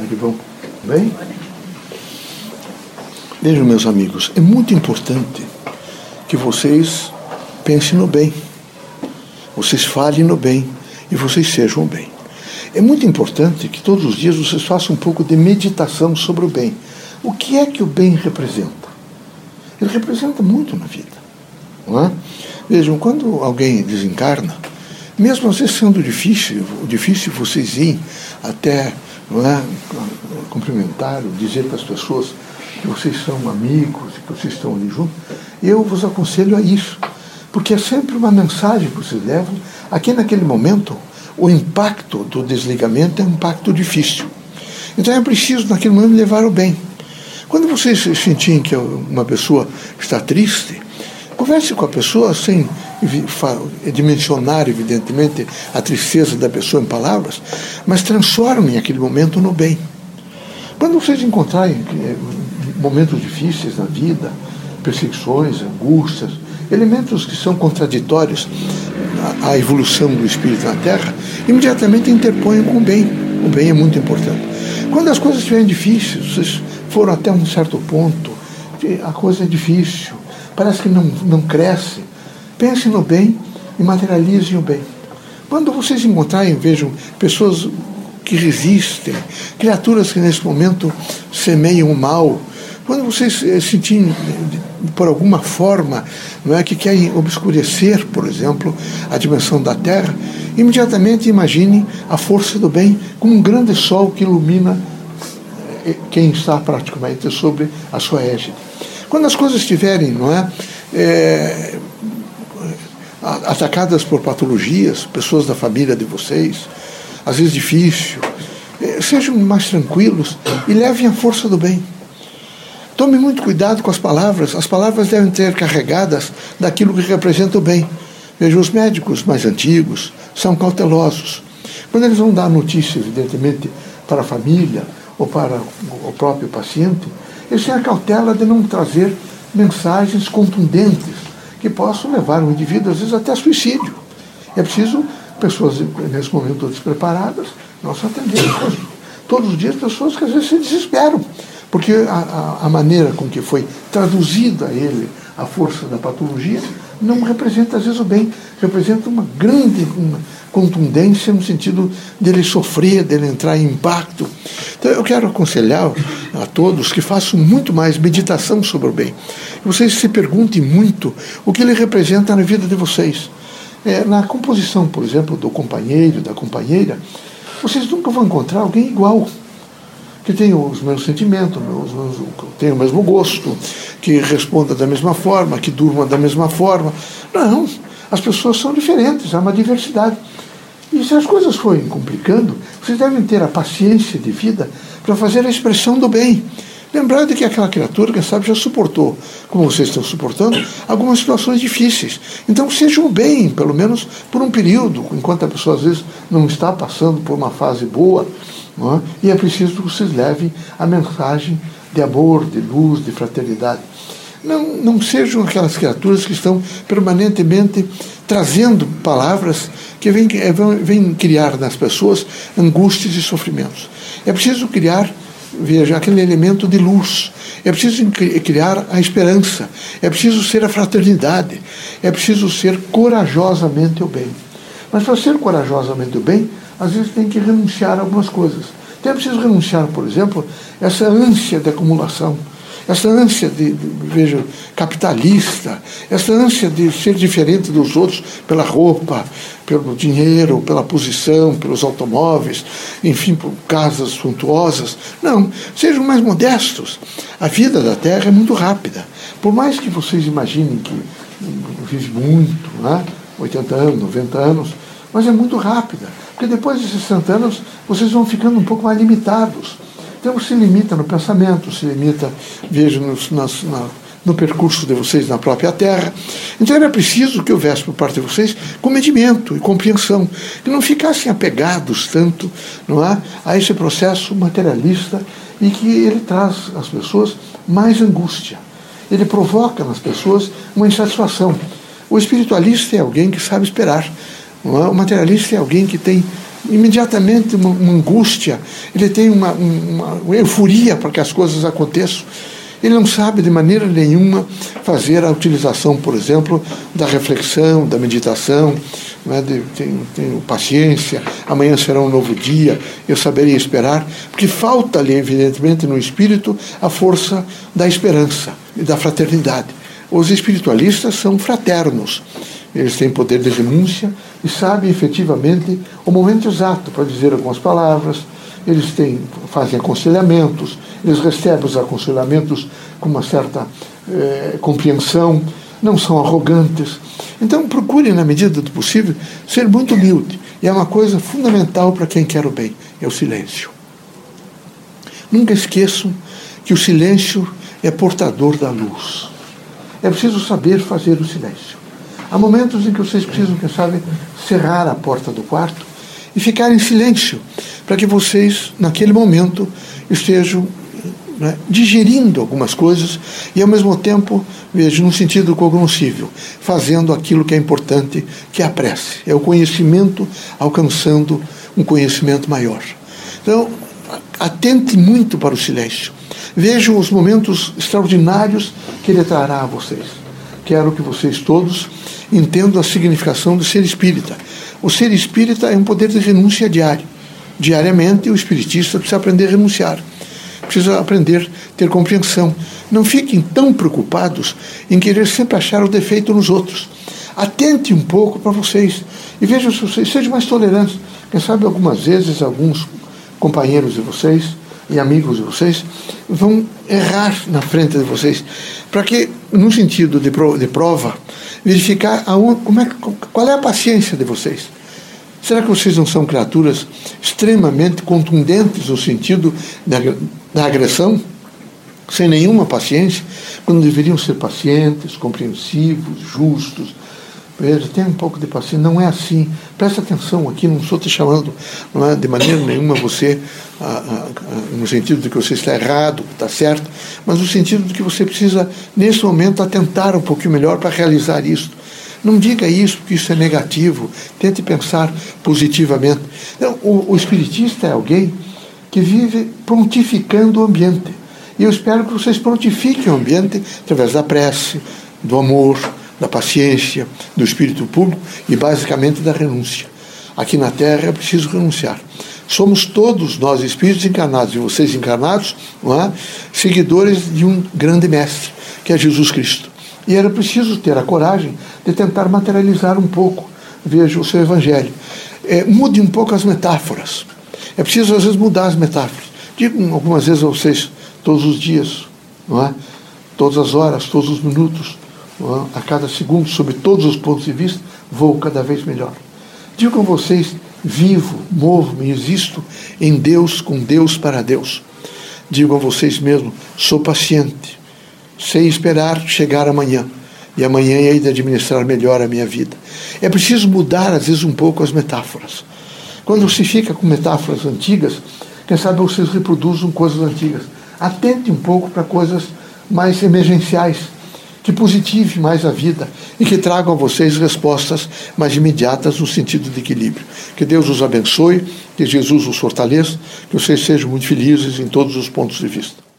Como é que vão? Bem? Vejam, meus amigos, é muito importante que vocês pensem no bem, vocês falem no bem e vocês sejam bem. É muito importante que todos os dias vocês façam um pouco de meditação sobre o bem. O que é que o bem representa? Ele representa muito na vida. Não é? Vejam, quando alguém desencarna, mesmo às vezes sendo difícil, difícil vocês irem até não é, cumprimentar, dizer para as pessoas que vocês são amigos, que vocês estão ali juntos, eu vos aconselho a isso. Porque é sempre uma mensagem que vocês levam. Aqui naquele momento, o impacto do desligamento é um impacto difícil. Então é preciso, naquele momento, levar o bem. Quando vocês sentirem que uma pessoa está triste, converse com a pessoa sem dimensionar, evidentemente, a tristeza da pessoa em palavras, mas transformem aquele momento no bem. Quando vocês encontrarem eh, momentos difíceis na vida, perseguições, angústias, elementos que são contraditórios à evolução do espírito na Terra, imediatamente interponham com o bem. O bem é muito importante. Quando as coisas estiverem difíceis, vocês foram até um certo ponto, a coisa é difícil, parece que não, não cresce, pense no bem e materializem o bem. Quando vocês encontrarem, vejam pessoas que resistem, criaturas que nesse momento semeiam o mal, quando vocês eh, sentirem, por alguma forma, não é, que querem obscurecer, por exemplo, a dimensão da Terra, imediatamente imaginem a força do bem como um grande sol que ilumina eh, quem está praticamente sobre a sua égide. Quando as coisas estiverem, não é, é atacadas por patologias, pessoas da família de vocês, às vezes difícil, é, sejam mais tranquilos e levem a força do bem. Tome muito cuidado com as palavras. As palavras devem ser carregadas daquilo que representa o bem. Veja, os médicos mais antigos são cautelosos. Quando eles vão dar notícia, evidentemente, para a família ou para o próprio paciente, eles têm a cautela de não trazer mensagens contundentes que possam levar o indivíduo, às vezes, até suicídio. É preciso pessoas, nesse momento, despreparadas, nós atendemos todos os dias pessoas que às vezes se desesperam porque a, a, a maneira com que foi traduzida a ele a força da patologia não representa, às vezes, o bem, representa uma grande uma contundência no sentido dele sofrer, dele entrar em impacto. Então, eu quero aconselhar a todos que façam muito mais meditação sobre o bem. Vocês se perguntem muito o que ele representa na vida de vocês. É, na composição, por exemplo, do companheiro, da companheira, vocês nunca vão encontrar alguém igual que tenha os mesmos sentimentos, tenha o mesmo gosto, que responda da mesma forma, que durma da mesma forma. Não, as pessoas são diferentes, há uma diversidade. E se as coisas forem complicando, vocês devem ter a paciência de vida para fazer a expressão do bem. Lembrar de que aquela criatura, quem sabe, já suportou, como vocês estão suportando, algumas situações difíceis. Então sejam bem, pelo menos por um período, enquanto a pessoa às vezes não está passando por uma fase boa, é? E é preciso que vocês levem a mensagem de amor, de luz, de fraternidade. Não, não sejam aquelas criaturas que estão permanentemente trazendo palavras que vêm, vêm criar nas pessoas angústias e sofrimentos. É preciso criar, veja, aquele elemento de luz. É preciso criar a esperança. É preciso ser a fraternidade. É preciso ser corajosamente o bem. Mas para ser corajosamente o bem, às vezes tem que renunciar a algumas coisas. Então é preciso renunciar, por exemplo, essa ânsia de acumulação, essa ânsia de, de, capitalista, essa ânsia de ser diferente dos outros pela roupa, pelo dinheiro, pela posição, pelos automóveis, enfim, por casas suntuosas. Não, sejam mais modestos. A vida da Terra é muito rápida. Por mais que vocês imaginem que vive muito, né? 80 anos, 90 anos, mas é muito rápida. Porque depois de 60 anos, vocês vão ficando um pouco mais limitados. Então se limita no pensamento, se limita, veja, no, no percurso de vocês na própria terra. Então era preciso que houvesse por parte de vocês comedimento e compreensão, que não ficassem apegados tanto não é, a esse processo materialista e que ele traz às pessoas mais angústia. Ele provoca nas pessoas uma insatisfação. O espiritualista é alguém que sabe esperar. O materialista é alguém que tem imediatamente uma, uma angústia, ele tem uma, uma, euforia para que as coisas aconteçam. Ele não sabe de maneira nenhuma fazer a utilização, por exemplo, da reflexão, da meditação, né, de, tenho, tenho paciência, amanhã será um novo dia, eu saberei esperar, porque falta-lhe, evidentemente, no espírito a força da esperança e da fraternidade. Os espiritualistas são fraternos, eles têm poder de renúncia e sabem efetivamente o momento exato para dizer algumas palavras, eles têm, fazem aconselhamentos, eles recebem os aconselhamentos com uma certa eh, compreensão, não são arrogantes. Então procure, na medida do possível, ser muito humilde. E é uma coisa fundamental para quem quer o bem, é o silêncio. Nunca esqueçam que o silêncio é portador da luz. É preciso saber fazer o silêncio. Há momentos em que vocês precisam, quem sabe, cerrar a porta do quarto e ficar em silêncio, para que vocês, naquele momento, estejam né, digerindo algumas coisas e, ao mesmo tempo, vejo num sentido cognoscível, fazendo aquilo que é importante, que é a prece, é o conhecimento alcançando um conhecimento maior. Então, atente muito para o silêncio. Vejam os momentos extraordinários que ele trará a vocês. Quero que vocês todos entendam a significação do ser espírita. O ser espírita é um poder de renúncia diário. Diariamente, o espiritista precisa aprender a renunciar precisa aprender a ter compreensão. Não fiquem tão preocupados em querer sempre achar o defeito nos outros. Atente um pouco para vocês e vejam se vocês sejam mais tolerantes. Quem sabe algumas vezes alguns companheiros de vocês e amigos de vocês vão errar na frente de vocês, para que, no sentido de prova, verificar aonde, como é, qual é a paciência de vocês. Será que vocês não são criaturas extremamente contundentes no sentido da, da agressão, sem nenhuma paciência, quando deveriam ser pacientes, compreensivos, justos? Veja, tenha um pouco de paciência, não é assim. Presta atenção aqui, não estou te chamando é, de maneira nenhuma você, no sentido de que você está errado, está certo, mas no sentido de que você precisa, nesse momento, atentar um pouquinho melhor para realizar isso. Não diga isso, porque isso é negativo. Tente pensar positivamente. Então, o, o espiritista é alguém que vive prontificando o ambiente. E eu espero que vocês prontifiquem o ambiente através da prece, do amor, da paciência, do espírito público e basicamente da renúncia. Aqui na Terra é preciso renunciar. Somos todos nós, espíritos encarnados e vocês encarnados, é? seguidores de um grande mestre, que é Jesus Cristo. E era preciso ter a coragem de tentar materializar um pouco, veja, o seu evangelho. É, mude um pouco as metáforas. É preciso, às vezes, mudar as metáforas. Digo algumas vezes a vocês, todos os dias, não é? todas as horas, todos os minutos? A cada segundo, sob todos os pontos de vista, vou cada vez melhor. Digo a vocês, vivo, movo-me, existo em Deus, com Deus para Deus. Digo a vocês mesmo, sou paciente, sei esperar chegar amanhã. E amanhã hei de administrar melhor a minha vida. É preciso mudar, às vezes, um pouco as metáforas. Quando se fica com metáforas antigas, quem sabe vocês reproduzem coisas antigas. Atente um pouco para coisas mais emergenciais, que positivem mais a vida e que tragam a vocês respostas mais imediatas no sentido de equilíbrio. Que Deus os abençoe, que Jesus os fortaleça, que vocês sejam muito felizes em todos os pontos de vista.